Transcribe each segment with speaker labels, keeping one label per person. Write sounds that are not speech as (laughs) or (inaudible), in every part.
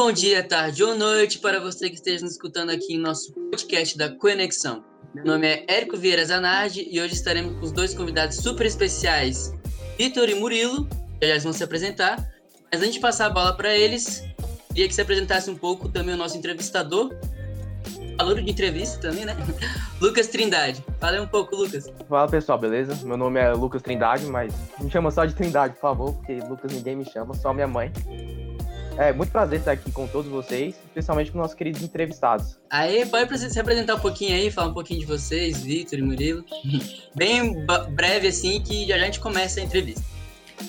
Speaker 1: bom dia, tarde ou noite para você que esteja nos escutando aqui em nosso podcast da Conexão. Meu nome é Érico Vieira Zanardi e hoje estaremos com os dois convidados super especiais, Vitor e Murilo, que já vão se apresentar. Mas antes de passar a bola para eles, queria que se apresentasse um pouco também o nosso entrevistador, valor de entrevista também, né? (laughs) Lucas Trindade. Fala um pouco, Lucas.
Speaker 2: Fala pessoal, beleza? Meu nome é Lucas Trindade, mas me chama só de Trindade, por favor, porque Lucas ninguém me chama, só minha mãe. É muito prazer estar aqui com todos vocês, especialmente com nossos queridos entrevistados.
Speaker 1: Aí, pode se apresentar um pouquinho aí, falar um pouquinho de vocês, Vitor e Murilo. (laughs) Bem breve assim, que já, já a gente começa a entrevista.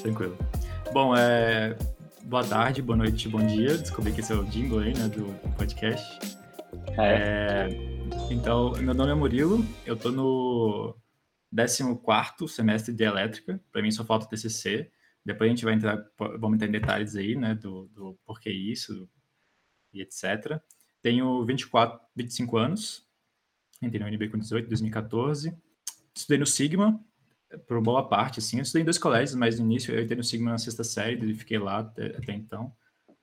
Speaker 3: Tranquilo. Bom, é... boa tarde, boa noite, bom dia. Descobri que esse é o jingle aí, né, do podcast. É. é... Então, meu nome é Murilo, eu tô no 14 semestre de elétrica, para mim só falta o TCC. Depois a gente vai entrar, vamos entrar em detalhes aí, né, do, do porquê isso e etc. Tenho 24, 25 anos, entrei no UNB com 18, 2014. Estudei no Sigma, por boa parte, assim. Eu estudei em dois colégios, mas no início eu entrei no Sigma na sexta série e fiquei lá até, até então.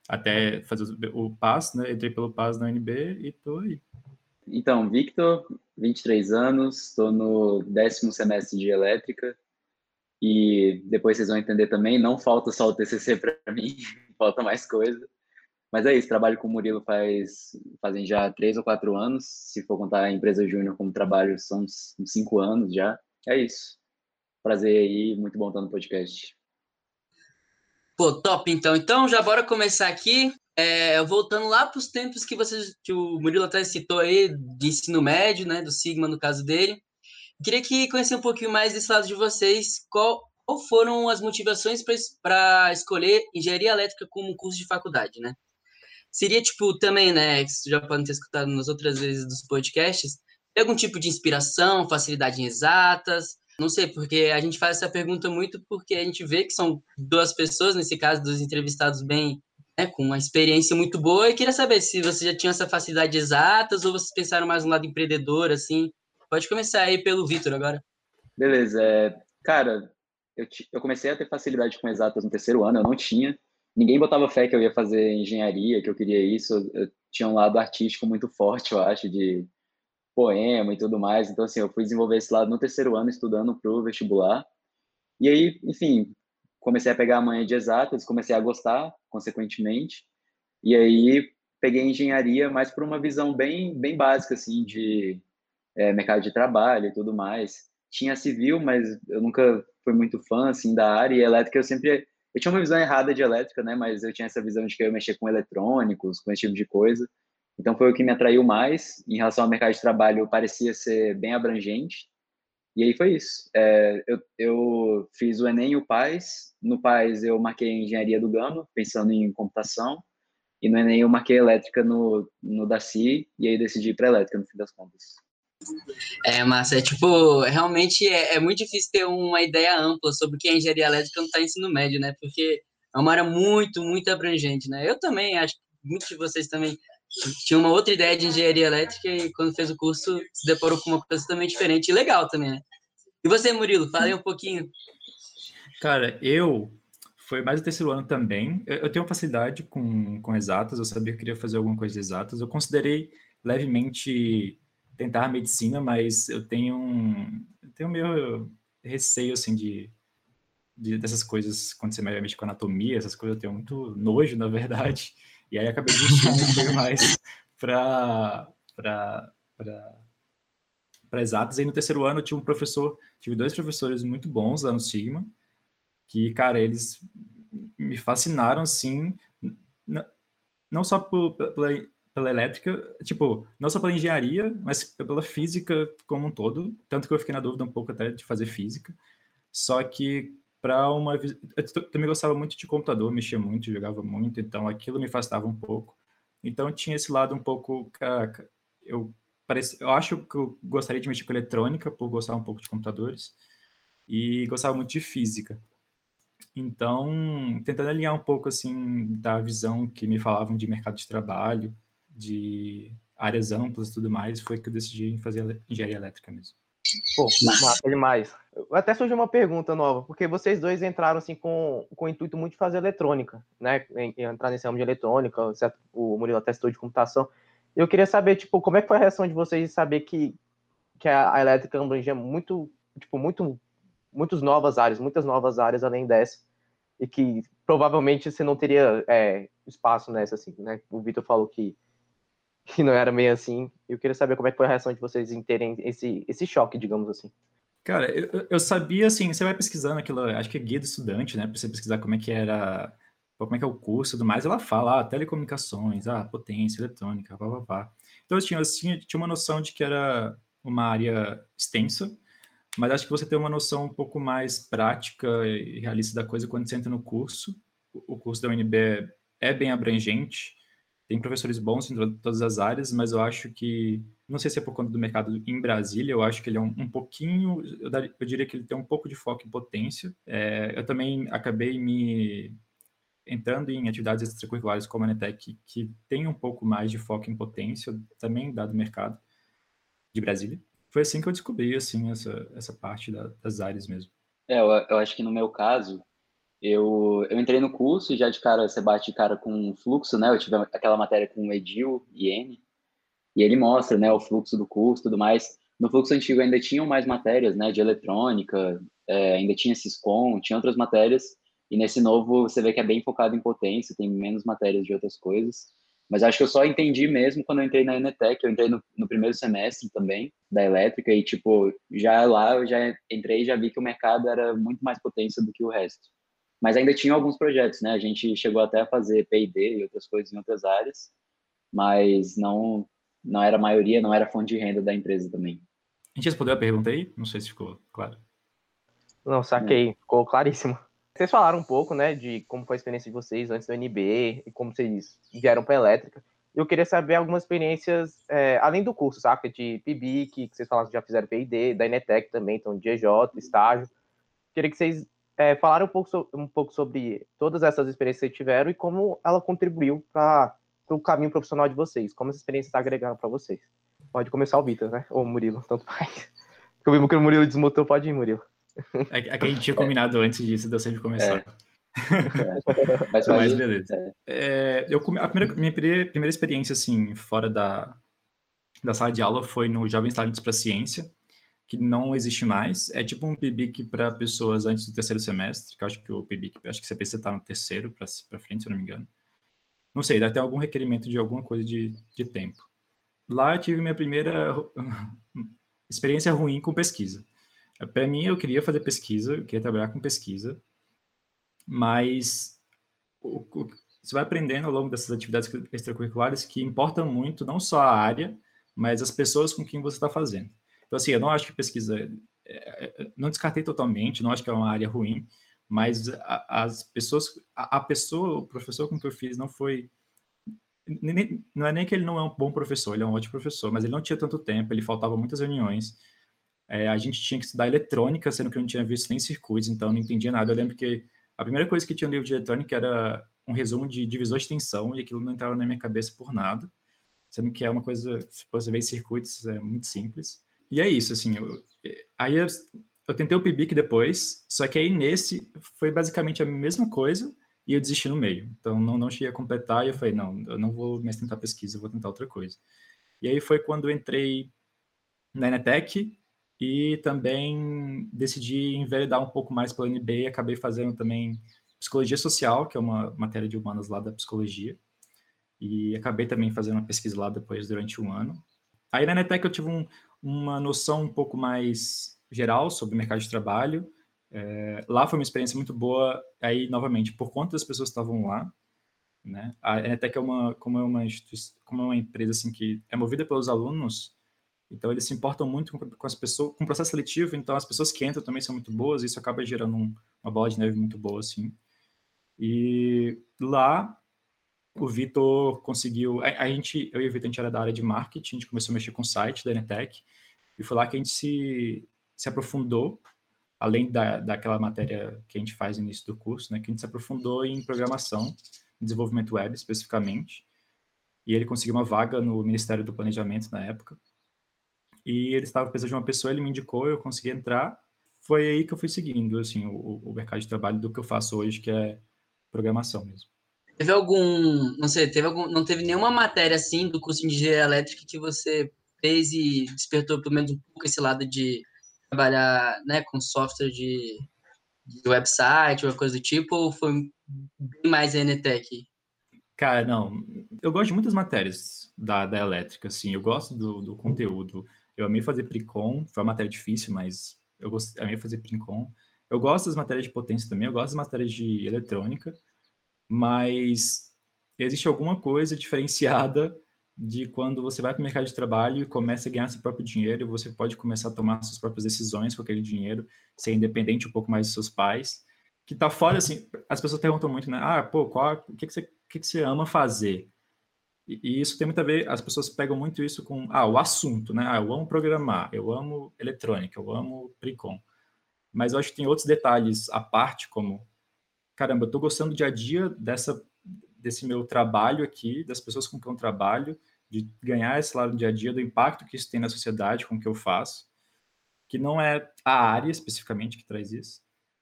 Speaker 3: Até fazer o PAS, né? Entrei pelo PAS na UNB e tô aí.
Speaker 4: Então, Victor, 23 anos, estou no décimo semestre de elétrica, e depois vocês vão entender também, não falta só o TCC (laughs) para mim, falta mais coisa. Mas é isso, trabalho com o Murilo faz fazem já três ou quatro anos. Se for contar a empresa júnior como trabalho, são uns, cinco anos já. É isso. Prazer aí, muito bom estar no podcast.
Speaker 1: Pô, top então. Então já bora começar aqui. É, voltando lá para os tempos que vocês, que o Murilo até citou aí, de ensino médio, né, do Sigma no caso dele. Queria que conhecer um pouquinho mais desse lado de vocês. Qual, qual foram as motivações para escolher engenharia elétrica como curso de faculdade, né? Seria tipo também, né? Que já podem ter escutado nas outras vezes dos podcasts. Tem algum tipo de inspiração, facilidade em exatas? Não sei, porque a gente faz essa pergunta muito porque a gente vê que são duas pessoas, nesse caso, dos entrevistados bem né, com uma experiência muito boa, e queria saber se você já tinha essa facilidade exatas ou vocês pensaram mais no lado empreendedor, assim, Pode começar aí pelo Vitor agora.
Speaker 4: Beleza. É, cara, eu, eu comecei a ter facilidade com exatas no terceiro ano, eu não tinha. Ninguém botava fé que eu ia fazer engenharia, que eu queria isso. Eu tinha um lado artístico muito forte, eu acho, de poema e tudo mais. Então, assim, eu fui desenvolver esse lado no terceiro ano, estudando para o vestibular. E aí, enfim, comecei a pegar a manha de exatas, comecei a gostar, consequentemente. E aí, peguei engenharia, mas por uma visão bem, bem básica, assim, de é, mercado de trabalho e tudo mais. Tinha civil, mas eu nunca fui muito fã assim da área e elétrica eu sempre eu tinha uma visão errada de elétrica, né? Mas eu tinha essa visão de que eu ia mexer com eletrônicos, com esse tipo de coisa. Então foi o que me atraiu mais. Em relação ao mercado de trabalho, parecia ser bem abrangente. E aí foi isso. É, eu, eu fiz o Enem e o PAIS. No PAIS eu marquei engenharia do Gama, pensando em computação. E no Enem eu marquei elétrica no, no DACI. E aí decidi ir para elétrica, no fim das contas.
Speaker 1: É, massa, é tipo, realmente é, é, muito difícil ter uma ideia ampla sobre o que é engenharia elétrica está ensino médio, né? Porque é uma área muito, muito abrangente, né? Eu também, acho que muitos de vocês também tinham uma outra ideia de engenharia elétrica e quando fez o curso se deparou com uma coisa totalmente diferente e legal também, né? E você, Murilo, fale um pouquinho.
Speaker 3: Cara, eu foi mais o terceiro ano também. Eu, tenho facilidade com, com exatas, eu sabia que queria fazer alguma coisa de exatas. Eu considerei levemente tentar medicina, mas eu tenho um, eu tenho meio receio assim de, de, dessas coisas quando você mexe com anatomia, essas coisas eu tenho muito nojo, na verdade. E aí acabei desistindo um mais para para para exatas. E no terceiro ano eu tive um professor, tive dois professores muito bons lá no Sigma, que, cara, eles me fascinaram, assim, não só por, pela pela elétrica, tipo, não só pela engenharia, mas pela física como um todo. Tanto que eu fiquei na dúvida um pouco até de fazer física. Só que para uma. Eu também gostava muito de computador, mexia muito, jogava muito, então aquilo me afastava um pouco. Então tinha esse lado um pouco. Eu, parece, eu acho que eu gostaria de mexer com eletrônica, por gostar um pouco de computadores, e gostava muito de física. Então, tentando alinhar um pouco assim da visão que me falavam de mercado de trabalho, de áreas amplas e tudo mais, foi que eu decidi fazer engenharia elétrica mesmo.
Speaker 2: Pô, massa demais. Até surgiu uma pergunta nova, porque vocês dois entraram assim com, com o intuito muito de fazer eletrônica, né? Entrar nesse ramo de eletrônica, certo? o Murilo até estudou de computação. Eu queria saber, tipo, como é que foi a reação de vocês de saber que, que a, elétrica abrangia muito, tipo, muito, muitas novas áreas, muitas novas áreas além dessa, e que provavelmente você não teria é, espaço nessa, assim, né? O Vitor falou que, que (laughs) não era meio assim. Eu queria saber como é que foi a reação de vocês em terem esse, esse choque, digamos assim.
Speaker 3: Cara, eu, eu sabia, assim, você vai pesquisando aquilo, acho que é guia do estudante, né? Pra você pesquisar como é que era, como é que é o curso e tudo mais, ela fala, ah, telecomunicações, ah, potência, eletrônica, blá, blá, blá. Então, eu tinha, eu tinha, tinha uma noção de que era uma área extensa, mas acho que você tem uma noção um pouco mais prática e realista da coisa quando você entra no curso. O curso da UNB é bem abrangente, tem professores bons em todas as áreas, mas eu acho que, não sei se é por conta do mercado em Brasília, eu acho que ele é um, um pouquinho, eu, daria, eu, diria que ele tem um pouco de foco em potência. É, eu também acabei me entrando em atividades extracurriculares como a Netec, que tem um pouco mais de foco em potência, também dado o mercado de Brasília foi assim que eu descobri, assim, essa, essa parte da, das áreas mesmo.
Speaker 4: É, eu, eu, acho que no meu caso, eu, eu entrei no curso e já de cara, você bate de cara com fluxo, né? Eu tive aquela matéria com o Edil e N, e ele mostra, né, o fluxo do curso tudo mais. No fluxo antigo ainda tinham mais matérias, né, de eletrônica, é, ainda tinha Syscom, tinha outras matérias, e nesse novo você vê que é bem focado em potência, tem menos matérias de outras coisas. Mas acho que eu só entendi mesmo quando eu entrei na Enetec, eu entrei no, no, primeiro semestre também, da elétrica, e, tipo, já lá eu já entrei e já vi que o mercado era muito mais potência do que o resto. Mas ainda tinha alguns projetos, né? A gente chegou até a fazer P&D e outras coisas em outras áreas, mas não, não era a maioria, não era fonte de renda da empresa também.
Speaker 3: A gente respondeu a pergunta aí? Não sei se ficou claro.
Speaker 2: Não, saquei, ficou claríssimo. Vocês falaram um pouco, né, de como foi a experiência de vocês antes do NB e como vocês vieram para a elétrica. Eu queria saber algumas experiências, é, além do curso, saca? De PIBIC, que vocês falaram que já fizeram PID, da Inetec também, então de EJ, estágio. Queria que vocês é, falaram um pouco, so, um pouco sobre todas essas experiências que tiveram e como ela contribuiu para o caminho profissional de vocês, como essa experiência está agregando para vocês. Pode começar o Vitor, né? Ou o Murilo, tanto faz. (laughs) Eu vi que o Murilo desmutou, pode ir, Murilo.
Speaker 3: É, é que a gente tinha combinado antes disso, deu sempre começar. É. (laughs) Mas, Mas beleza. É, eu, a primeira, minha primeira experiência, assim, fora da, da sala de aula foi no Jovens Talentos para Ciência, que não existe mais. É tipo um PIBIC para pessoas antes do terceiro semestre, que eu acho que o PIBIC, acho que você precisa estar no terceiro para frente, se eu não me engano. Não sei, deve ter algum requerimento de alguma coisa de, de tempo. Lá eu tive minha primeira (laughs) experiência ruim com pesquisa. Para mim, eu queria fazer pesquisa, eu queria trabalhar com pesquisa, mas o, o, você vai aprendendo ao longo dessas atividades extracurriculares que importam muito, não só a área, mas as pessoas com quem você está fazendo. Então, assim, eu não acho que pesquisa, é, é, não descartei totalmente, não acho que é uma área ruim, mas as pessoas, a, pessoa, o professor com que eu fiz não foi, não é nem que ele não é um bom professor, ele é um ótimo professor, mas ele não tinha tanto tempo, ele faltava muitas reuniões, é, a gente tinha que estudar eletrônica, sendo que eu não tinha visto nem circuitos, então não entendia nada. Eu lembro que a primeira coisa que tinha no livro de eletrônica era um resumo de divisor de tensão, e aquilo não entrava na minha cabeça por nada, sendo que é uma coisa, se você vê circuitos, é muito simples. E é isso, assim, eu, aí eu, eu tentei o PIBIC depois, só que aí nesse foi basicamente a mesma coisa, e eu desisti no meio. Então, não, não cheguei a completar, e eu falei, não, eu não vou mais tentar pesquisa, eu vou tentar outra coisa. E aí foi quando eu entrei na Enetec, e também decidi enveredar um pouco mais pela NB e acabei fazendo também psicologia social, que é uma matéria de humanas lá da psicologia, e acabei também fazendo uma pesquisa lá depois durante um ano. Aí na Netec eu tive um, uma noção um pouco mais geral sobre o mercado de trabalho. É, lá foi uma experiência muito boa, aí novamente, por conta das pessoas que estavam lá, né? A Netec é uma, como é uma, como é uma empresa assim que é movida pelos alunos, então, eles se importam muito com, as pessoas, com o processo seletivo, então as pessoas que entram também são muito boas, e isso acaba gerando um, uma bola de neve muito boa, assim. E lá, o Vitor conseguiu. A, a, gente, eu e o Vitor, a gente era da área de marketing, a gente começou a mexer com o site da Netec, e foi lá que a gente se, se aprofundou, além da, daquela matéria que a gente faz no início do curso, né, que a gente se aprofundou em programação, desenvolvimento web especificamente, e ele conseguiu uma vaga no Ministério do Planejamento na época e ele estava precisando de uma pessoa, ele me indicou, eu consegui entrar. Foi aí que eu fui seguindo, assim, o, o mercado de trabalho do que eu faço hoje, que é programação mesmo.
Speaker 1: Teve algum, não sei, teve algum, não teve nenhuma matéria assim do curso de engenharia elétrica que você fez e despertou pelo menos um pouco esse lado de trabalhar, né, com software de, de website ou coisa do tipo, ou foi bem mais a NTEC?
Speaker 3: Cara, não, eu gosto de muitas matérias da, da elétrica, assim, eu gosto do, do conteúdo, eu amei fazer Precon, foi uma matéria difícil, mas eu gostei, amei fazer Precon, eu gosto das matérias de potência também, eu gosto das matérias de eletrônica, mas existe alguma coisa diferenciada de quando você vai para o mercado de trabalho e começa a ganhar seu próprio dinheiro, você pode começar a tomar suas próprias decisões com aquele dinheiro, ser independente um pouco mais dos seus pais, que tá fora, assim, as pessoas perguntam muito, né, ah, pô, qual, o que, que, você, o que, que você ama fazer? E, e, isso tem muito a ver, as pessoas pegam muito isso com, ah, o assunto, né, ah, eu amo programar, eu amo eletrônica, eu amo Precon, mas eu acho que tem outros detalhes à parte, como, caramba, eu tô gostando do dia a dia dessa, desse meu trabalho aqui, das pessoas com quem eu trabalho, de ganhar esse lado do dia a dia, do impacto que isso tem na sociedade com o que eu faço, que não é a área especificamente que traz isso,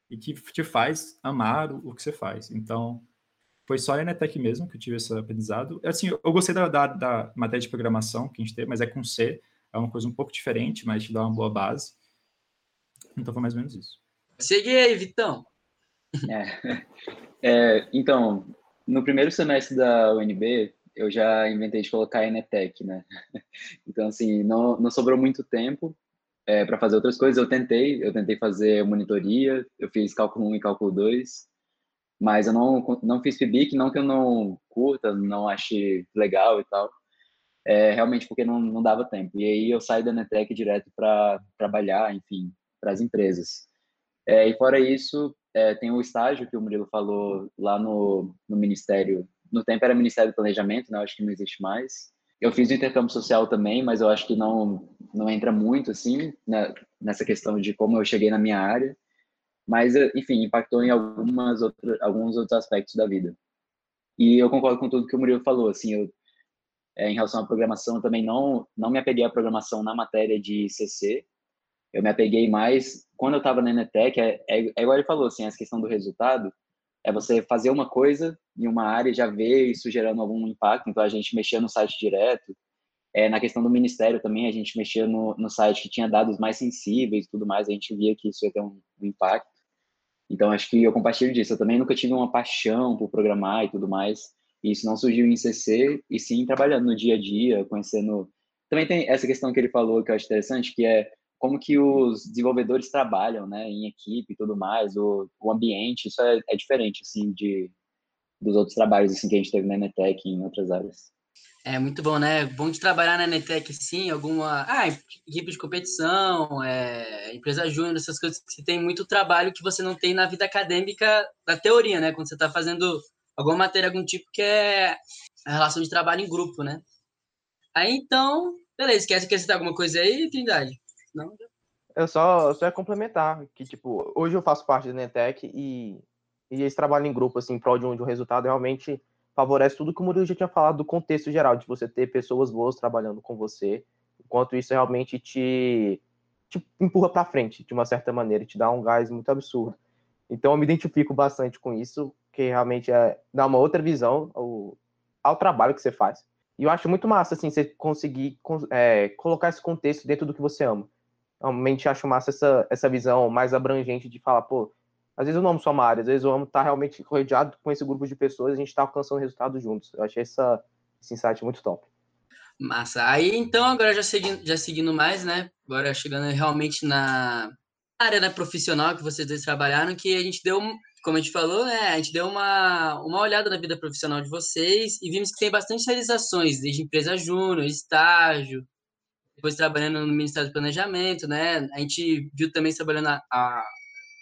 Speaker 3: e que te faz amar o, que você faz. Então, foi só a Enetec mesmo que eu tive esse aprendizado. Assim, eu gostei da, da, da, matéria de programação que a gente teve, mas é com C, é uma coisa um pouco diferente, mas te dá uma boa base. Então foi mais ou menos isso.
Speaker 1: Segui aí, Vitão.
Speaker 4: É. (laughs) É, então, no primeiro semestre da UNB, eu já inventei de colocar Enetec, né? (laughs) Então, assim, não, não sobrou muito tempo é, para fazer outras coisas. Eu tentei, eu tentei fazer monitoria, eu fiz cálculo 1 e cálculo 2, mas eu não, não fiz FIBIC, não que eu não curta, não ache legal e tal, é, realmente porque não, não dava tempo. E aí eu saí da Enetec direto para trabalhar, enfim, para as empresas. É, e fora isso, é, tem o estágio que o Murilo falou lá no, no Ministério no tempo era Ministério do Planejamento, né? Eu acho que não existe mais. Eu fiz o intercâmbio social também, mas eu acho que não não entra muito assim né, nessa questão de como eu cheguei na minha área. Mas enfim, impactou em algumas outras alguns outros aspectos da vida. E eu concordo com tudo que o Murilo falou, assim, eu é, em relação à programação, eu também não não me apeguei à programação na matéria de CC. Eu me apeguei mais quando eu estava na Enetec, é, é, é igual ele falou, assim, essa questão do resultado é você fazer uma coisa em uma área e já ver isso gerando algum impacto. Então, a gente mexia no site direto. É, na questão do ministério também, a gente mexia no, no site que tinha dados mais sensíveis e tudo mais, a gente via que isso ia ter um, um impacto. Então, acho que eu compartilho disso. Eu também nunca tive uma paixão por programar e tudo mais. E isso não surgiu em CC, e sim trabalhando no dia a dia, conhecendo. Também tem essa questão que ele falou que eu acho interessante, que é como que os desenvolvedores trabalham, né, em equipe e tudo mais, o, o ambiente, isso é, é, diferente, assim, de, dos outros trabalhos, assim, que a gente teve na Netec e em outras áreas.
Speaker 1: É muito bom, né? Bom de trabalhar na Netec, sim, alguma... Ah, equipe de competição, é, empresa júnior, essas coisas que tem muito trabalho que você não tem na vida acadêmica da teoria, né? Quando você está fazendo alguma matéria, algum tipo que é a relação de trabalho em grupo, né? Aí, então, beleza. Quer, citar alguma coisa aí, Trindade?
Speaker 2: Eu só, só ia complementar que, tipo, hoje eu faço parte da Netec e, e esse trabalho em grupo, assim, em prol de um, de um resultado, realmente favorece tudo que o Murilo já tinha falado do contexto geral, de você ter pessoas boas trabalhando com você, enquanto isso realmente te, te empurra para frente, de uma certa maneira, te dá um gás muito absurdo. Então eu me identifico bastante com isso, que realmente é dar uma outra visão ao, ao trabalho que você faz. E eu acho muito massa, assim, você conseguir é, colocar esse contexto dentro do que você ama realmente acho massa essa, essa visão mais abrangente de falar, pô, às vezes eu não amo só uma área, às vezes eu amo estar realmente rodeado com esse grupo de pessoas e a gente está alcançando resultados juntos. Eu achei essa, esse insight muito top.
Speaker 1: Massa. Aí, então, agora já seguindo, já seguindo mais, né? Agora chegando realmente na área né, profissional que vocês dois trabalharam, que a gente deu, como a gente falou, né? A gente deu uma, uma olhada na vida profissional de vocês e vimos que tem bastante realizações, desde empresa júnior, estágio, depois trabalhando no Ministério do Planejamento, né? A gente viu também trabalhando na,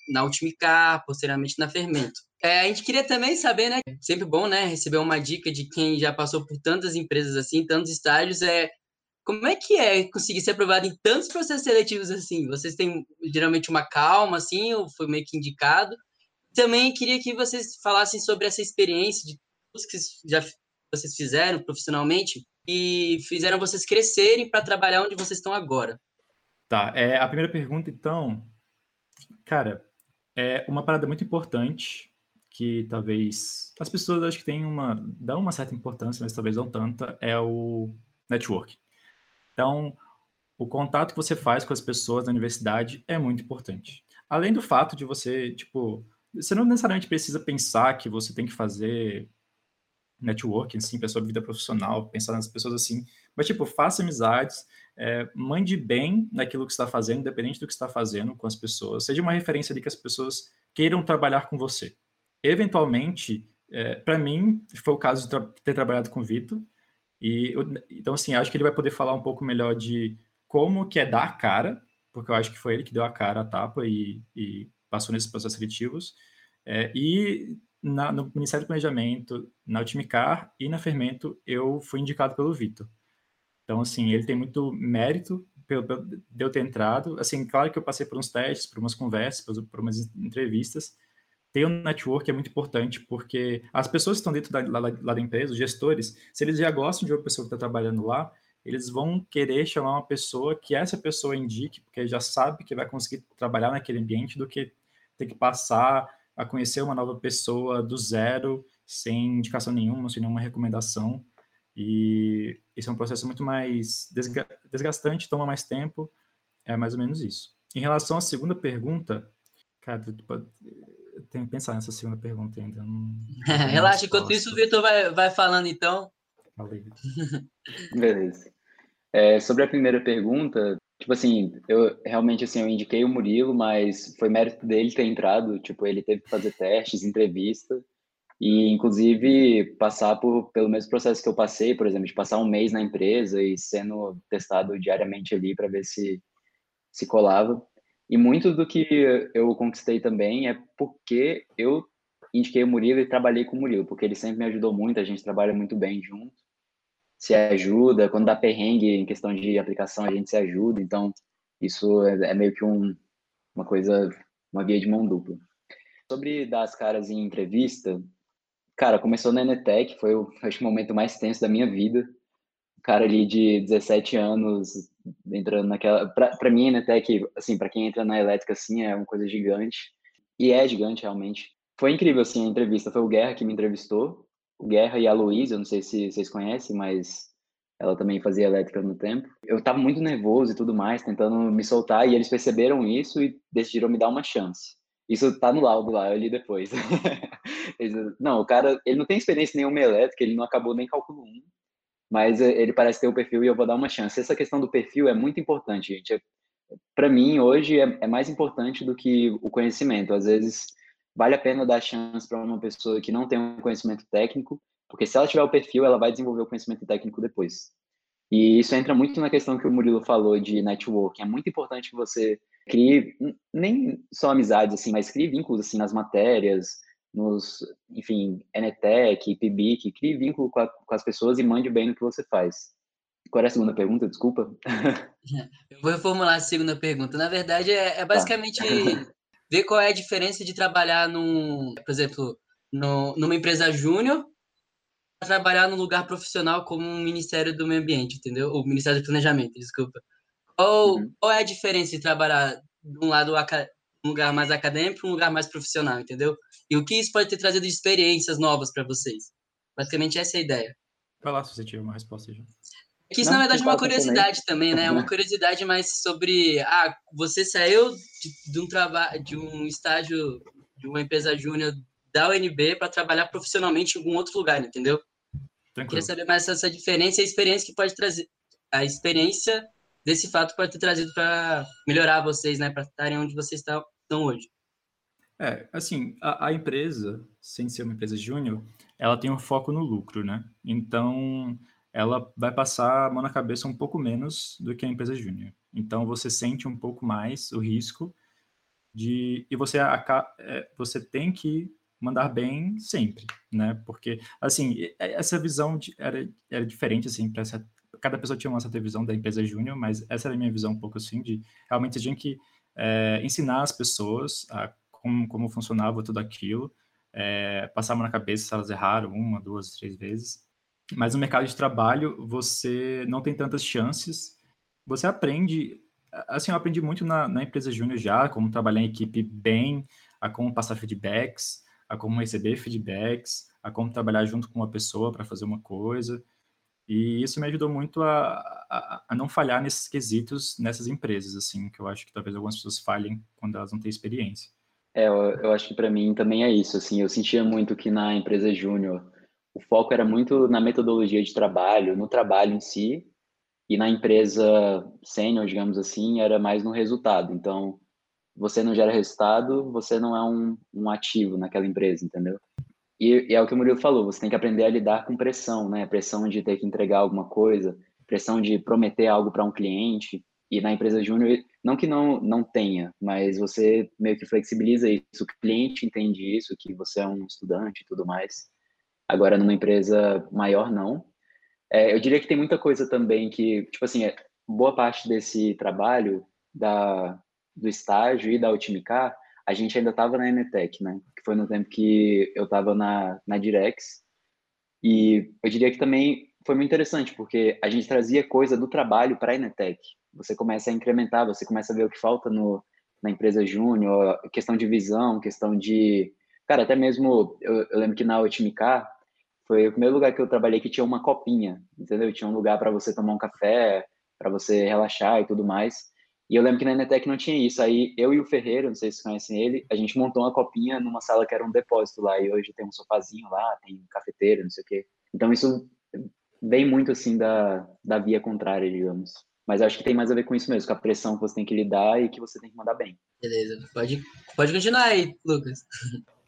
Speaker 1: na Ultimicar, posteriormente na Fermento. É, a gente queria também saber, né? Sempre bom, né? Receber uma dica de quem já passou por tantas empresas assim, tantos estágios, é como é que é conseguir ser aprovado em tantos processos seletivos assim? Vocês têm geralmente uma calma assim, ou foi meio que indicado? Também queria que vocês falassem sobre essa experiência de tudo que já vocês fizeram profissionalmente e fizeram vocês crescerem para trabalhar onde vocês estão agora?
Speaker 3: Tá, é, a primeira pergunta, então, cara, é uma parada muito importante que talvez as pessoas acho que têm uma dão uma certa importância, mas talvez não tanta, é o network. Então, o contato que você faz com as pessoas na universidade é muito importante. Além do fato de você, tipo, você não necessariamente precisa pensar que você tem que fazer networking, assim, para sua vida profissional, pensar nas pessoas assim, mas, tipo, faça amizades, é, mande bem naquilo que está fazendo, independente do que está fazendo com as pessoas, seja uma referência de que as pessoas queiram trabalhar com você. Eventualmente, é, para mim, foi o caso de tra ter trabalhado com o Vitor, e eu, então, assim, acho que ele vai poder falar um pouco melhor de como que é dar a cara, porque eu acho que foi ele que deu a cara à tapa e, e passou nesses processos seletivos, é, e na, no Ministério do Planejamento, na Ultimicar e na Fermento, eu fui indicado pelo Vitor. Então, assim, ele tem muito mérito pelo, pelo, de eu ter entrado. Assim, claro que eu passei por uns testes, por umas conversas, por, por umas entrevistas. Ter um network é muito importante, porque as pessoas que estão dentro da, lá, lá da empresa, os gestores, se eles já gostam de uma pessoa que está trabalhando lá, eles vão querer chamar uma pessoa que essa pessoa indique, porque já sabe que vai conseguir trabalhar naquele ambiente, do que ter que passar a conhecer uma nova pessoa do zero, sem indicação nenhuma, sem nenhuma recomendação. E esse é um processo muito mais desgastante, toma mais tempo, é mais ou menos isso. Em relação à segunda pergunta, cara, eu tenho que pensar nessa segunda pergunta ainda. (laughs) Não,
Speaker 1: Relaxa, enquanto isso o Vitor vai, vai falando então.
Speaker 3: Valeu.
Speaker 4: Beleza. É, sobre a primeira pergunta, Tipo assim, eu realmente assim, eu indiquei o Murilo, mas foi mérito dele ter entrado, tipo, ele teve que fazer testes, entrevista. E inclusive passar por pelo mesmo processo que eu passei, por exemplo, de passar um mês na empresa e sendo testado diariamente ali para ver se se colava. E muito do que eu conquistei também é porque eu indiquei o Murilo e trabalhei com o Murilo, porque ele sempre me ajudou muito, a gente trabalha muito bem junto se ajuda, quando dá perrengue em questão de aplicação, a gente se ajuda, então isso é, é meio que um, uma coisa, uma via de mão dupla. Sobre dar as caras em entrevista, cara, começou na Enetec, foi o, (laughs) acho, o momento mais tenso da minha vida. Cara ali de 17 anos entrando naquela, para mim Enetec, assim, para quem entra na elétrica assim, é uma coisa gigante. E é gigante realmente. Foi incrível assim a entrevista, foi o Guerra que me entrevistou Guerra e a Luísa, não sei se vocês conhecem, mas ela também fazia elétrica no tempo. Eu estava muito nervoso e tudo mais, tentando me soltar, e eles perceberam isso e decidiram me dar uma chance. Isso tá no laudo lá, eu li depois. (laughs) não, o cara, ele não tem experiência nenhuma elétrica, ele não acabou nem cálculo 1, mas ele parece ter o perfil e eu vou dar uma chance. Essa questão do perfil é muito importante, gente. É, Para mim, hoje, é, é mais importante do que o conhecimento. Às vezes, vale a pena dar chance para uma pessoa que não tem um conhecimento técnico, porque se ela tiver o perfil, ela vai desenvolver o conhecimento técnico depois. E isso entra muito na questão que o Murilo falou de networking. É muito importante que você crie nem só amizades assim, mas crie vínculos assim nas matérias, nos, enfim, Enetec, PIBIC, crie vínculo com, a, com as pessoas e mande bem no que você faz. Qual é a segunda pergunta? Desculpa. (laughs)
Speaker 1: Eu vou reformular a segunda pergunta. Na verdade, é, é basicamente tá ver qual é a diferença de trabalhar num, por exemplo, no, numa empresa júnior trabalhar num lugar profissional como o Ministério do Meio Ambiente, entendeu? O Ministério do Planejamento, desculpa. Qual, uhum. qual é a diferença de trabalhar de um lado um lugar mais acadêmico um lugar mais profissional, entendeu? E o que isso pode ter trazido de experiências novas para vocês? Basicamente essa é a ideia.
Speaker 3: Vai lá se você tiver uma resposta já.
Speaker 1: Que isso, Não, na verdade, é uma curiosidade também, né? É uma (laughs) curiosidade mais sobre. Ah, você saiu de, de um trabalho, de um estágio de uma empresa júnior da UNB para trabalhar profissionalmente em algum outro lugar, entendeu? Tranquilo. Queria saber mais essa diferença e a experiência que pode trazer. A experiência desse fato pode ter trazido para melhorar vocês, né? Para estarem onde vocês estão hoje.
Speaker 3: É, assim, a, a empresa, sem ser uma empresa júnior, ela tem um foco no lucro, né? Então, ela vai passar a mão na cabeça um pouco menos do que a empresa júnior. Então você sente um pouco mais o risco de e você é, você tem que mandar bem sempre, né? Porque assim essa visão era, era diferente assim para cada pessoa tinha uma certa visão da empresa júnior, mas essa era a minha visão um pouco assim de realmente a gente que é, ensinar as pessoas a como, como funcionava tudo aquilo, é, passar a mão na cabeça se elas erraram uma, duas, três vezes mas no mercado de trabalho você não tem tantas chances. Você aprende, assim, eu aprendi muito na, na empresa júnior já, como trabalhar em equipe bem, a como passar feedbacks, a como receber feedbacks, a como trabalhar junto com uma pessoa para fazer uma coisa. E isso me ajudou muito a, a, a, não falhar nesses quesitos nessas empresas, assim, que eu acho que talvez algumas pessoas falhem quando elas não têm experiência.
Speaker 4: É, eu, eu acho que para mim também é isso, assim, eu sentia muito que na empresa júnior o foco era muito na metodologia de trabalho, no trabalho em si, e na empresa sênior, digamos assim, era mais no resultado. Então, você não gera resultado, você não é um, um ativo naquela empresa, entendeu? E, e, é o que o Murilo falou, você tem que aprender a lidar com pressão, né? Pressão de ter que entregar alguma coisa, pressão de prometer algo para um cliente. E na empresa júnior, não que não, não tenha, mas você meio que flexibiliza isso. O cliente entende isso, que você é um estudante e tudo mais. Agora, numa empresa maior, não. É, eu diria que tem muita coisa também que, tipo assim, é, boa parte desse trabalho da, do estágio e da Ultimicar a gente ainda estava na Enetec, né? Que foi no tempo que eu estava na, na Direx. E eu diria que também foi muito interessante, porque a gente trazia coisa do trabalho para a Enetec. Você começa a incrementar, você começa a ver o que falta no, na empresa júnior, questão de visão, questão de... Cara, até mesmo, eu, eu lembro que na Otimicar, foi o primeiro lugar que eu trabalhei que tinha uma copinha, entendeu? Tinha um lugar para você tomar um café, para você relaxar e tudo mais. E eu lembro que na Enetec não tinha isso. Aí eu e o Ferreira, não sei se vocês conhecem ele, a gente montou uma copinha numa sala que era um depósito lá. E hoje tem um sofazinho lá, tem cafeteira, não sei o quê. Então isso vem muito assim da, da via contrária, digamos. Mas acho que tem mais a ver com isso mesmo, com a pressão que você tem que lidar e que você tem que mandar bem.
Speaker 1: Beleza. Pode, pode continuar aí, Lucas.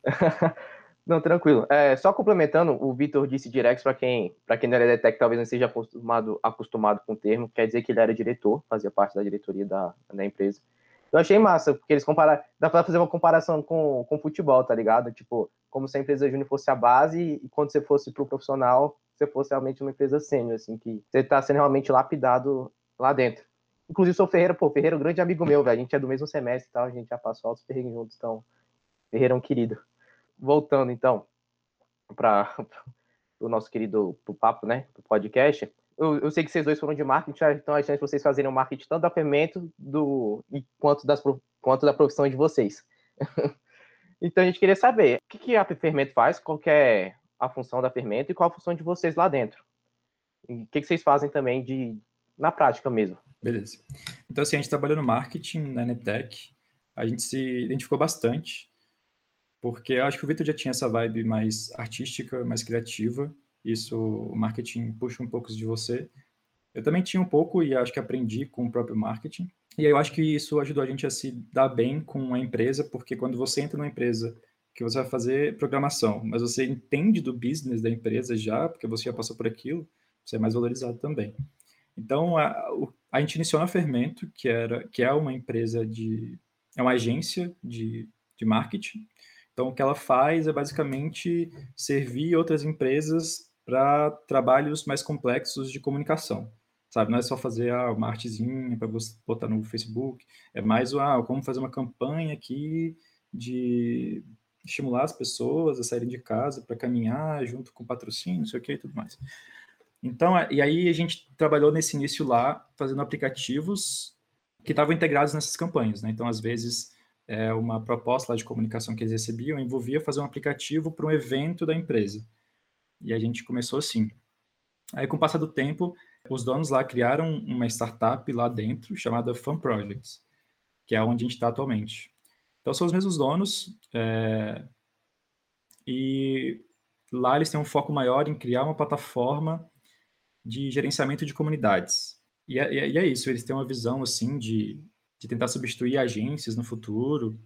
Speaker 1: (laughs)
Speaker 2: Não, tranquilo. É, só complementando, o Vitor disse Direx para quem, quem não era Detec, talvez não seja acostumado, acostumado com o termo, quer dizer que ele era diretor, fazia parte da diretoria da, da empresa. Eu achei massa, porque eles compararam, dá para fazer uma comparação com, com futebol, tá ligado? Tipo, como se a empresa júnior fosse a base e quando você fosse pro profissional, você fosse realmente uma empresa sênior, assim, que você tá sendo realmente lapidado lá dentro. Inclusive, sou Ferreira, pô, Ferreira é um grande amigo meu, velho. A gente é do mesmo semestre e tal, a gente já passou altos perrengues juntos, então, Ferreira é um querido voltando então para (laughs) o nosso querido pro papo, né, pro podcast. Eu, eu, sei que vocês dois foram de marketing, então a chance de vocês fazerem o marketing tanto da Fermento do, quanto, das, quanto da profissão de vocês. (laughs) então a gente queria saber o que, que a Fermento faz, qual é a função da Fermento e qual a função de vocês lá dentro. E o que, que vocês fazem também de na prática mesmo.
Speaker 3: Beleza. Então, assim, a gente trabalha no marketing na Netec, a gente se identificou bastante porque eu acho que o Vitor já tinha essa vibe mais artística, mais criativa. Isso, o marketing puxa um pouco de você. Eu também tinha um pouco e acho que aprendi com o próprio marketing. E eu acho que isso ajudou a gente a se dar bem com a empresa, porque quando você entra numa empresa que você vai fazer programação, mas você entende do business da empresa já, porque você já passou por aquilo, você é mais valorizado também. Então, a, a gente iniciou na Fermento, que, era, que é uma empresa de... é uma agência de, de marketing, então, o que ela faz é basicamente servir outras empresas para trabalhos mais complexos de comunicação. Sabe, não é só fazer ah, uma artezinha para você botar no Facebook, é mais ah, como fazer uma campanha aqui de estimular as pessoas a saírem de casa para caminhar junto com patrocínio, não sei o que e tudo mais. Então, e aí a gente trabalhou nesse início lá, fazendo aplicativos que estavam integrados nessas campanhas, né? Então, às vezes, é, uma proposta de comunicação que eles recebiam envolvia fazer um aplicativo para um evento da empresa. E a gente começou assim. Aí, com o passar do tempo, os donos lá criaram uma startup lá dentro chamada Fun Projects, que é onde a gente está atualmente. Então, são os mesmos donos, é, e lá eles têm um foco maior em criar uma plataforma de gerenciamento de comunidades. E é, e é, isso, eles têm uma visão, assim, de de tentar substituir agências no futuro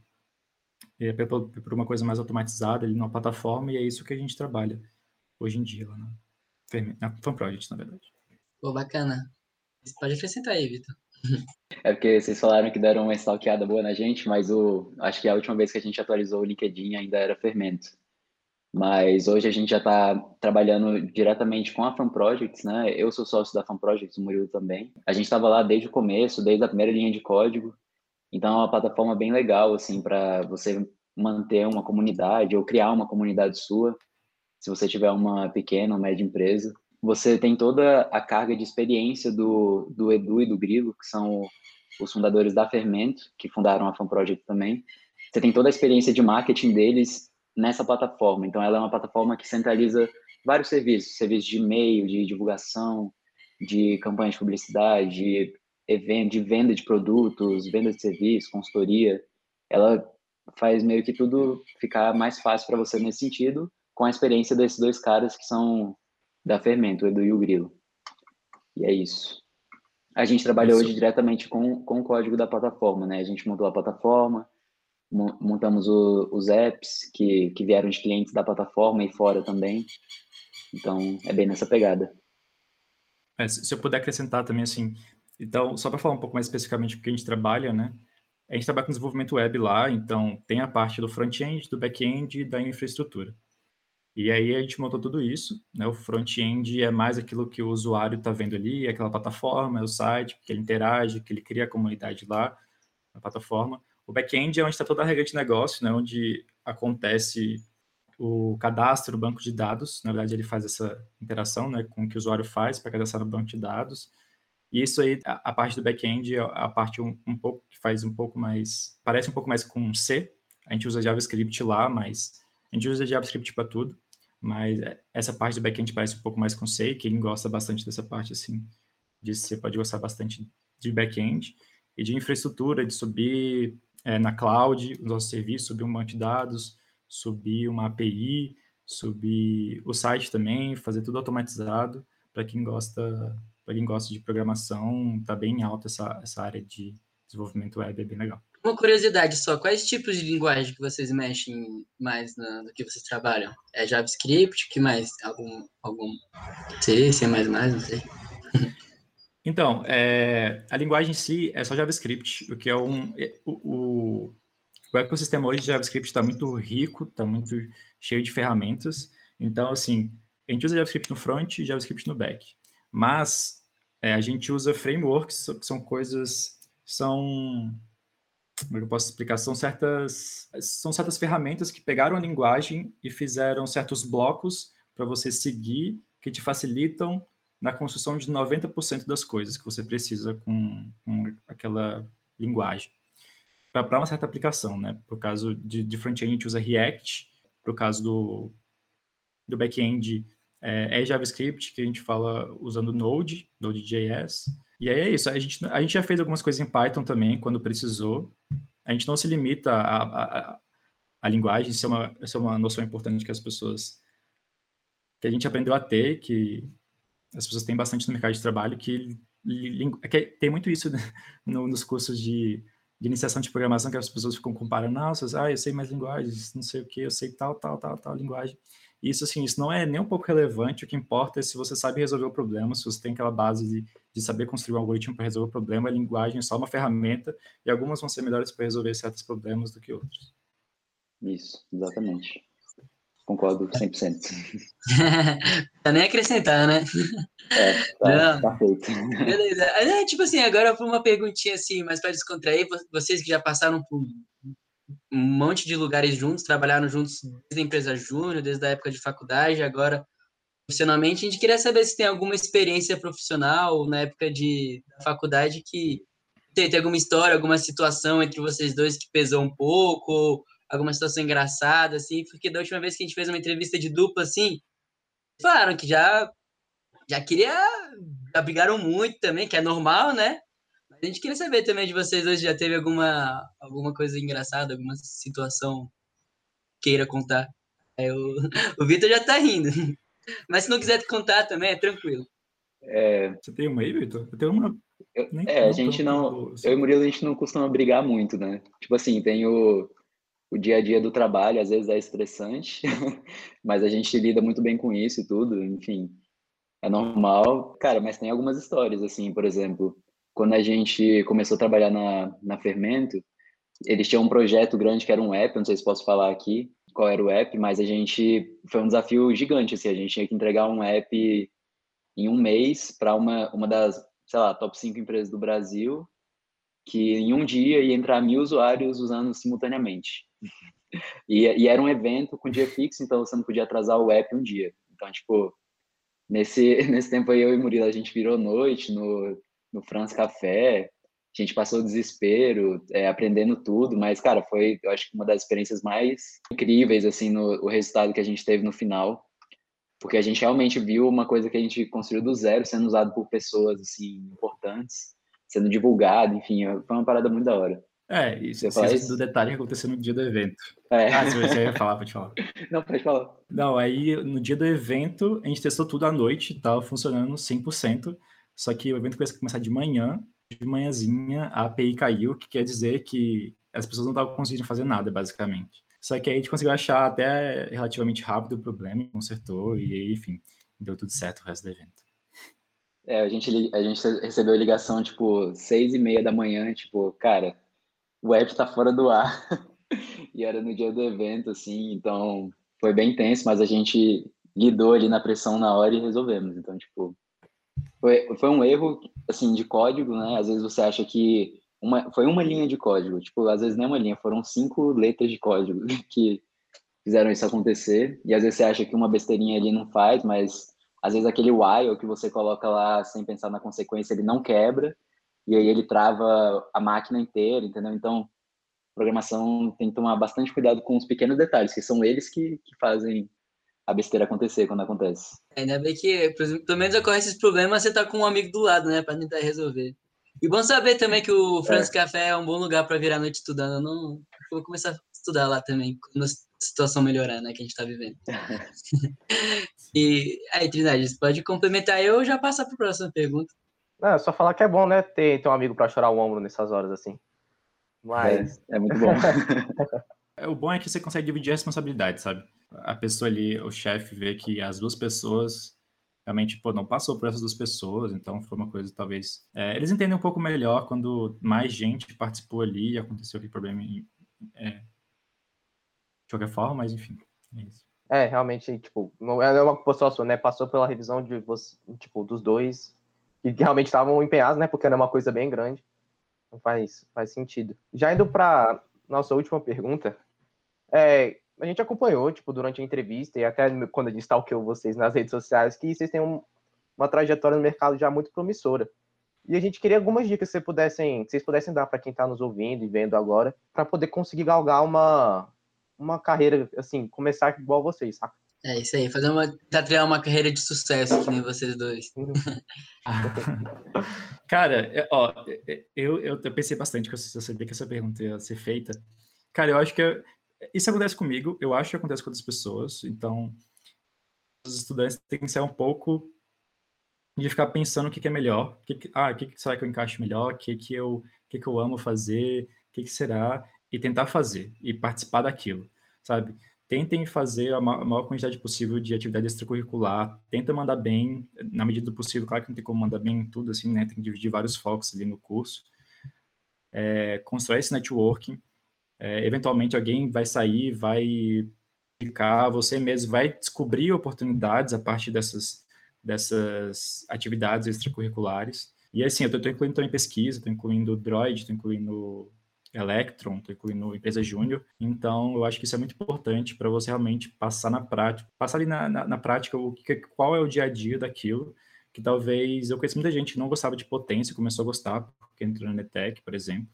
Speaker 3: é, por, uma coisa mais automatizada ali numa plataforma, e é isso que a gente trabalha hoje em dia lá na, na Fan Project, na verdade.
Speaker 1: Pô, bacana. Você pode acrescentar aí, Vitor.
Speaker 4: É porque vocês falaram que deram uma stalkeada boa na gente, mas o, acho que a última vez que a gente atualizou o LinkedIn ainda era Fermento. Mas hoje a gente já está trabalhando diretamente com a Fan Projects, né? Eu sou sócio da Fan Projects, o Murilo também. A gente estava lá desde o começo, desde a primeira linha de código. Então é uma plataforma bem legal, assim, para você manter uma comunidade ou criar uma comunidade sua, se você tiver uma pequena ou média empresa. você tem toda a carga de experiência do, do Edu e do Grilo, que são os fundadores da Fermento, que fundaram a Fan Project também. Você tem toda a experiência de marketing deles nessa plataforma. Então, ela é uma plataforma que centraliza vários serviços, serviços de e-mail, de divulgação, de campanha de publicidade, de evento, de venda de produtos, venda de serviços, consultoria. Ela faz meio que tudo ficar mais fácil para você nesse sentido, com a experiência desses dois caras que são da Fermento, o Edu e o Grilo. E é isso. A gente trabalha hoje diretamente com, com o código da plataforma, né? A gente montou a plataforma, montamos o, os apps que, que vieram de clientes da plataforma e fora também. Então, é bem nessa pegada.
Speaker 3: É, se eu puder acrescentar também, assim, então, só para falar um pouco mais especificamente o que a gente trabalha, né? A gente trabalha com desenvolvimento web lá, então tem a parte do front-end, do back-end e da infraestrutura. E aí a gente montou tudo isso, né? O front-end é mais aquilo que o usuário está vendo ali, é aquela plataforma, é o site, que ele interage, que ele cria a comunidade lá na plataforma. O back-end é onde está toda a regra de negócio, né? Onde acontece o cadastro, o banco de dados. Na verdade, ele faz essa interação, né? Com o que o usuário faz para cadastrar no banco de dados. E isso aí, a, parte do back-end é a parte um, um, pouco que faz um pouco mais, parece um pouco mais com C. A gente usa JavaScript lá, mas a gente usa JavaScript para tudo. Mas essa parte do back-end parece um pouco mais com C. Quem gosta bastante dessa parte, assim, de C pode gostar bastante de back-end e de infraestrutura, de subir é, na cloud os nossos serviços, subir um banco de dados, subir uma API, subir o site também, fazer tudo automatizado para quem gosta para quem gosta de programação, está bem alta essa, essa área de desenvolvimento web, é bem legal.
Speaker 1: Uma curiosidade só, quais tipos de linguagem que vocês mexem mais no, no que vocês trabalham? É JavaScript, que mais? Algum, algum C, C++, não sei.
Speaker 3: Então, é, a linguagem em si é só JavaScript, o que é um... É, o, o, o ecossistema hoje de JavaScript está muito rico, está muito cheio de ferramentas. Então, assim, a gente usa JavaScript no front e JavaScript no back. Mas é, a gente usa frameworks, que são coisas, são como é eu posso explicar? São certas, são certas ferramentas que pegaram a linguagem e fizeram certos blocos para você seguir que te facilitam na construção de 90% das coisas que você precisa com, com aquela linguagem. Para uma certa aplicação, né? Por caso de, de front-end, a gente usa React. Para o caso do, do back-end, é, é, JavaScript, que a gente fala usando Node, Node.js. E aí é isso. A gente, a gente já fez algumas coisas em Python também, quando precisou. A gente não se limita à, à, linguagem, isso é, uma, isso é uma noção importante que as pessoas... que a gente aprendeu a ter, que as pessoas têm bastante no mercado de trabalho, que, que tem muito isso né, no, nos cursos de, de, iniciação de programação, que as pessoas ficam comparando, nossa, ah, eu sei mais linguagens, não sei o que, eu sei tal, tal, tal, tal linguagem. Isso, assim, isso não é nem um pouco relevante. O que importa é se você sabe resolver o problema, se você tem aquela base de, de saber construir um algoritmo para resolver o problema. A linguagem é só uma ferramenta e algumas vão ser melhores para resolver certos problemas do que outros.
Speaker 4: Isso, exatamente. Concordo (laughs) 100%.
Speaker 1: Tá nem acrescentar, né?
Speaker 4: É, tá, tá feito.
Speaker 1: Beleza. É, tipo assim, agora uma perguntinha assim, mas para descontrair, vocês que já passaram por um monte de lugares juntos, trabalharam juntos desde a empresa júnior, desde a época de faculdade, agora profissionalmente. A gente queria saber se tem alguma experiência profissional na época de faculdade que tem, tem alguma história, alguma situação entre vocês dois que pesou um pouco, alguma situação engraçada, assim, porque da última vez que a gente fez uma entrevista de dupla, assim, falaram que já já queria, já brigaram muito também, que é normal, né? A gente queria saber também de vocês hoje, já teve alguma, alguma coisa engraçada, alguma situação queira contar. É, o, (laughs) o Vitor já tá rindo. (laughs) Mas se não quiser contar também, é tranquilo.
Speaker 4: É...
Speaker 3: Você tem uma aí, Vitor? Eu tenho uma.
Speaker 4: Eu, é, a gente não. Eu e o Murilo, a gente não costuma brigar muito, né? Tipo assim, tem o, o dia a dia do trabalho, às vezes é estressante, (laughs) mas a gente lida muito bem com isso e tudo, enfim. É normal. Cara, mas tem algumas histórias, assim, por exemplo, quando a gente começou a trabalhar na, na Fermento, eles tinham um projeto grande que era um app, não sei se posso falar aqui qual era o app, mas a gente foi um desafio gigante, assim, a gente tinha que entregar um app em um mês para uma, uma das, sei lá, top 5 empresas do Brasil, que em um dia ia entrar mil usuários usando simultaneamente. E, e, era um evento com dia fixo, então você não podia atrasar o app um dia. Então, tipo, nesse, (laughs) nesse tempo aí eu e Murilo, a gente virou noite no, no France Café, a gente passou desespero, é, aprendendo tudo, mas, cara, foi, eu acho que uma das experiências mais incríveis, assim, no o resultado que a gente teve no final, porque a gente realmente viu uma coisa que a gente construiu do zero, sendo usado por pessoas, assim, importantes, sendo divulgado, enfim, foi uma parada muito da hora.
Speaker 3: É, isso, você isso do detalhe que aconteceu no dia do evento.
Speaker 4: É.
Speaker 3: Ah, se você ia falar, pode falar. (laughs)
Speaker 4: Não, pode falar.
Speaker 3: Não, aí no dia do evento, a gente testou tudo à noite, estava funcionando 100%, só que o evento começou a começar de manhã, de manhãzinha a API caiu, que quer dizer que as pessoas não estavam conseguindo fazer nada, basicamente. Só que aí a gente conseguiu achar até relativamente rápido o problema, consertou, e aí, enfim, deu tudo certo o resto do evento.
Speaker 4: É, a gente, a gente recebeu ligação, tipo, seis e meia da manhã, tipo, cara, o app tá fora do ar. (laughs) e era no dia do evento, assim, então foi bem tenso, mas a gente lidou ali na pressão na hora e resolvemos. Então, tipo, foi, foi um erro, assim, de código, né? Às vezes você acha que uma, foi uma linha de código, tipo, às vezes nem uma linha, foram cinco letras de código (laughs) que fizeram isso acontecer. E às vezes você acha que uma besteirinha ali não faz, mas às vezes aquele while que você coloca lá sem pensar na consequência, ele não quebra, e aí ele trava a máquina inteira, entendeu? Então, programação tem que tomar bastante cuidado com os pequenos detalhes, que são eles que, que fazem a besteira acontecer quando acontece.
Speaker 1: Ainda bem que, pelo menos ocorre esses problemas, você tá com um amigo do lado, né, para tentar resolver. E bom saber também que o France é. Café é um bom lugar para virar a noite estudando. Eu não eu vou começar a estudar lá também, quando situação melhorar, né, que a gente tá vivendo. (laughs) e aí, Trindade, você pode complementar eu ou já passar para a próxima pergunta?
Speaker 2: Não, é só falar que é bom, né, ter, ter um amigo para chorar o ombro nessas horas assim. Mas
Speaker 4: é, é muito bom. (laughs)
Speaker 3: é, o bom é que você consegue dividir a responsabilidade, sabe? a pessoa ali, o chefe, vê que as duas pessoas realmente pô, não passou por essas duas pessoas, então foi uma coisa talvez. É, eles entendem um pouco melhor quando mais gente participou ali e aconteceu aquele problema é, de qualquer forma, mas enfim, é isso.
Speaker 2: É, realmente, tipo, não é uma pessoa sua, né? Passou pela revisão de você, tipo, dos dois, que realmente estavam empenhados, né? Porque era uma coisa bem grande. Não faz, faz sentido. Já indo para nossa última pergunta, é, a gente acompanhou, tipo, durante a entrevista e até quando a gente stalkeou vocês nas redes sociais, que vocês têm um, uma trajetória no mercado já muito promissora. E a gente queria algumas dicas que vocês pudessem, que vocês pudessem dar para quem está nos ouvindo e vendo agora, para poder conseguir galgar uma, uma carreira, assim, começar igual vocês, saca?
Speaker 1: É isso aí, fazer uma, criar uma carreira de sucesso, que nem vocês dois. (laughs)
Speaker 3: Cara, ó, eu, eu, eu pensei bastante que eu sabia que essa pergunta ia ser feita. Cara, eu acho que eu, isso acontece comigo, eu acho que acontece com outras pessoas, então os estudantes têm que ser um pouco de ficar pensando o que, que é melhor, o que, que ah, o que, que será que eu encaixo melhor, o que, que, eu, o que, que eu amo fazer, o que, que será, e tentar fazer, e participar daquilo, sabe? Tentem fazer a maior quantidade possível de atividade extracurricular, tenta mandar bem, na medida do possível, claro que não tem como mandar bem em tudo, assim, né, tem que dividir vários focos ali no curso, é, constrói esse networking, é, eventualmente alguém vai sair, vai ficar, você mesmo vai descobrir oportunidades a partir dessas, dessas atividades extracurriculares. E assim, eu estou incluindo também pesquisa, estou incluindo Droid, estou incluindo Electron, estou incluindo empresa júnior. Então, eu acho que isso é muito importante para você realmente passar na prática, passar ali na, na, na, prática o que, qual é o dia a dia daquilo, que talvez eu conheço muita gente que não gostava de potência, começou a gostar, porque entrou na NETEC, por exemplo.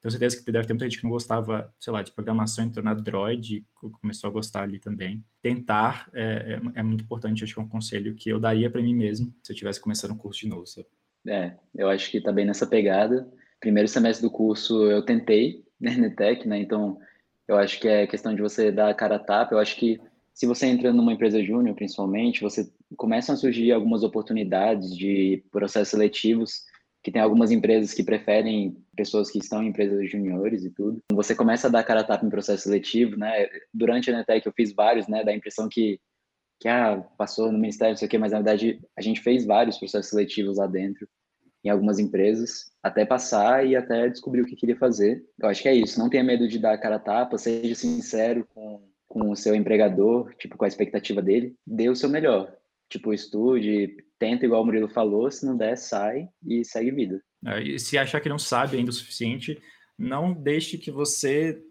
Speaker 3: Tenho certeza que deve ter muita gente que não gostava, sei lá, de programação, entrou na Droid e começou a gostar ali também. Tentar é, é, é muito importante, acho que é um conselho que eu daria para mim mesmo se eu tivesse começando um curso de novo. Sabe?
Speaker 4: É, eu acho que está bem nessa pegada. Primeiro semestre do curso eu tentei, né, (laughs) NETEC, né, então eu acho que é questão de você dar a cara a tapa. Eu acho que se você entra numa empresa júnior, principalmente, você começam a surgir algumas oportunidades de processos seletivos que tem algumas empresas que preferem pessoas que estão em empresas juniores e tudo. Você começa a dar cara a tapa em processo seletivo, né? Durante a Netec eu fiz vários, né? Da impressão que, que ah, passou no Ministério, não sei o quê, mas na verdade a gente fez vários processos seletivos lá dentro, em algumas empresas, até passar e até descobrir o que queria fazer. Eu acho que é isso, não tenha medo de dar cara a tapa, seja sincero com, com o seu empregador, tipo, com a expectativa dele, dê o seu melhor. Tipo, estude, tenta, igual o Murilo falou, se não der, sai e segue vida.
Speaker 3: É, e se achar que não sabe ainda o suficiente, não deixe que você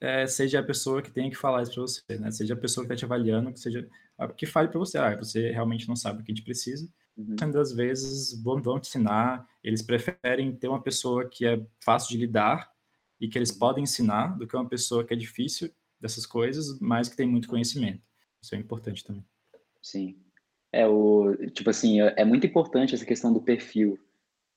Speaker 3: é, seja a pessoa que tenha que falar isso para você, né? Seja a pessoa que está te avaliando, que seja que fale para você, ah, você realmente não sabe o que a gente precisa. Uhum. das vezes vão, vão te ensinar, eles preferem ter uma pessoa que é fácil de lidar e que eles uhum. podem ensinar do que uma pessoa que é difícil dessas coisas, mas que tem muito conhecimento. Isso é importante também.
Speaker 4: Sim. É, o, tipo assim, é, é muito importante essa questão do perfil.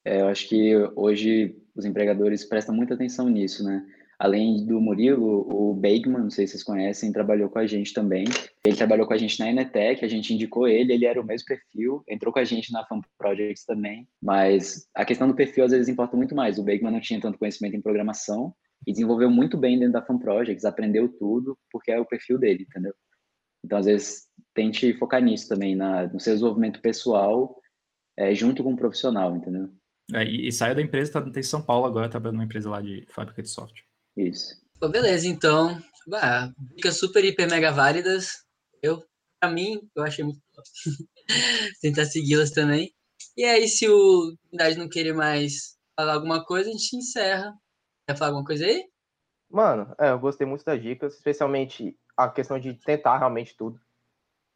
Speaker 4: É, eu acho que hoje os empregadores prestam muita atenção nisso, né? Além do Murilo, o Bakeman, não sei se vocês conhecem, trabalhou com a gente também. Ele trabalhou com a gente na Enetec, a gente indicou ele, ele era o mesmo perfil, entrou com a gente na Fan Projects também, mas a questão do perfil às vezes importa muito mais. O Bakeman não tinha tanto conhecimento em programação e desenvolveu muito bem dentro da Fan Projects, aprendeu tudo, porque é o perfil dele, entendeu? Então, às vezes, tente focar nisso também, na, no seu desenvolvimento pessoal, é, junto com o profissional, entendeu?
Speaker 3: É, e, e saiu da empresa, tá, tá em São Paulo agora, trabalhando numa empresa lá de fábrica de software.
Speaker 4: Isso.
Speaker 1: Pô, beleza, então. Bah, dicas super, hiper, mega válidas. Eu, pra mim, eu achei muito top. (laughs) Tentar segui-las também. E aí, se o Idade não querer mais falar alguma coisa, a gente encerra. Quer falar alguma coisa aí?
Speaker 2: Mano, é, eu gostei muito das dicas, especialmente a questão de tentar realmente tudo.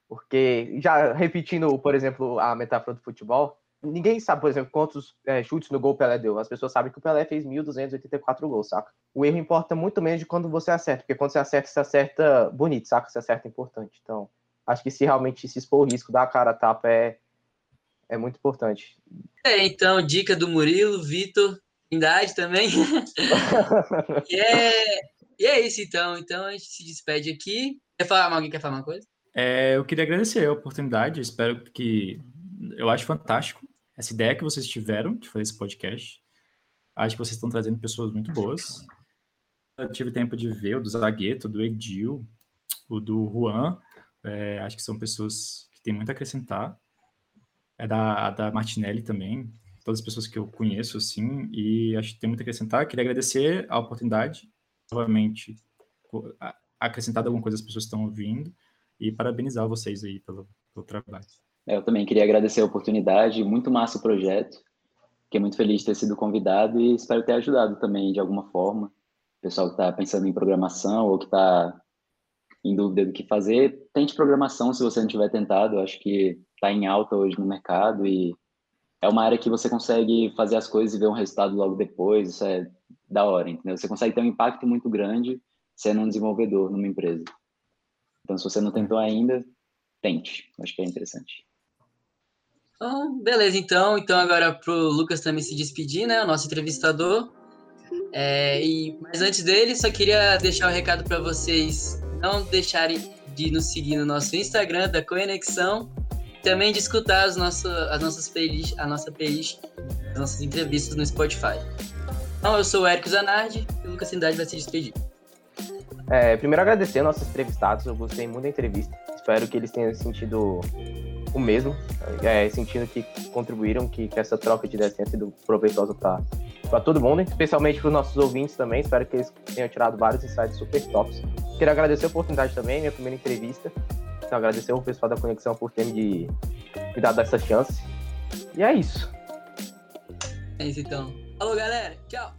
Speaker 2: Porque, já repetindo, por exemplo, a metáfora do futebol, ninguém sabe, por exemplo, quantos é, chutes no gol o Pelé deu. As pessoas sabem que o Pelé fez 1.284 gols, saca? O erro importa muito menos de quando você acerta, porque quando você acerta, você acerta bonito, saca? Você acerta importante. Então, acho que se realmente se expor o risco, dar a cara a tapa é, é muito importante.
Speaker 1: É, então, dica do Murilo, Vitor, idade também. (laughs) e, é, e é isso, então. Então, a gente se despede aqui. Quer falar, alguém quer falar uma coisa?
Speaker 3: É, eu queria agradecer a oportunidade, espero que eu acho fantástico essa ideia que vocês tiveram de fazer esse podcast. Acho que vocês estão trazendo pessoas muito boas. Eu tive tempo de ver o do Zagueto, do Edil, o do Juan. É, acho que são pessoas que têm muito a acrescentar. É da, da Martinelli também, todas as pessoas que eu conheço, assim, e acho que tem muito a acrescentar. Queria agradecer a oportunidade, novamente, acrescentar alguma coisa as pessoas estão ouvindo, e parabenizar vocês aí pelo, pelo trabalho.
Speaker 4: É, eu também queria agradecer a oportunidade, muito massa o projeto. Fiquei muito feliz de ter sido convidado e espero ter ajudado também de alguma forma. O pessoal que está pensando em programação ou que está em dúvida do que fazer, tente programação se você não tiver tentado. Eu acho que está em alta hoje no mercado e é uma área que você consegue fazer as coisas e ver um resultado logo depois. Isso é da hora, entendeu? Você consegue ter um impacto muito grande sendo um desenvolvedor numa empresa. Então, se você não tentou ainda, tente. Acho que é interessante.
Speaker 1: Oh, beleza, então. Então, agora para o Lucas também se despedir, né? O nosso entrevistador. É, e, mas antes dele, só queria deixar um recado para vocês não deixarem de nos seguir no nosso Instagram da Conexão. Também de escutar as nossas, as nossas playlists, a nossa playlist, as nossas entrevistas no Spotify. Então, eu sou o Érico Zanardi e o Lucas Cidade vai se despedir.
Speaker 2: É, primeiro agradecer nossos entrevistados, eu gostei muito da entrevista. Espero que eles tenham sentido o mesmo, é, sentindo que contribuíram, que, que, essa troca de ideia tenha sido proveitosa para todo mundo, especialmente para os nossos ouvintes também. Espero que eles tenham tirado vários insights super tops. Queria agradecer a oportunidade também, minha primeira entrevista. Então, agradecer ao pessoal da Conexão por ter me, me dado essa chance. E é isso.
Speaker 1: É isso então. Falou, galera. Tchau.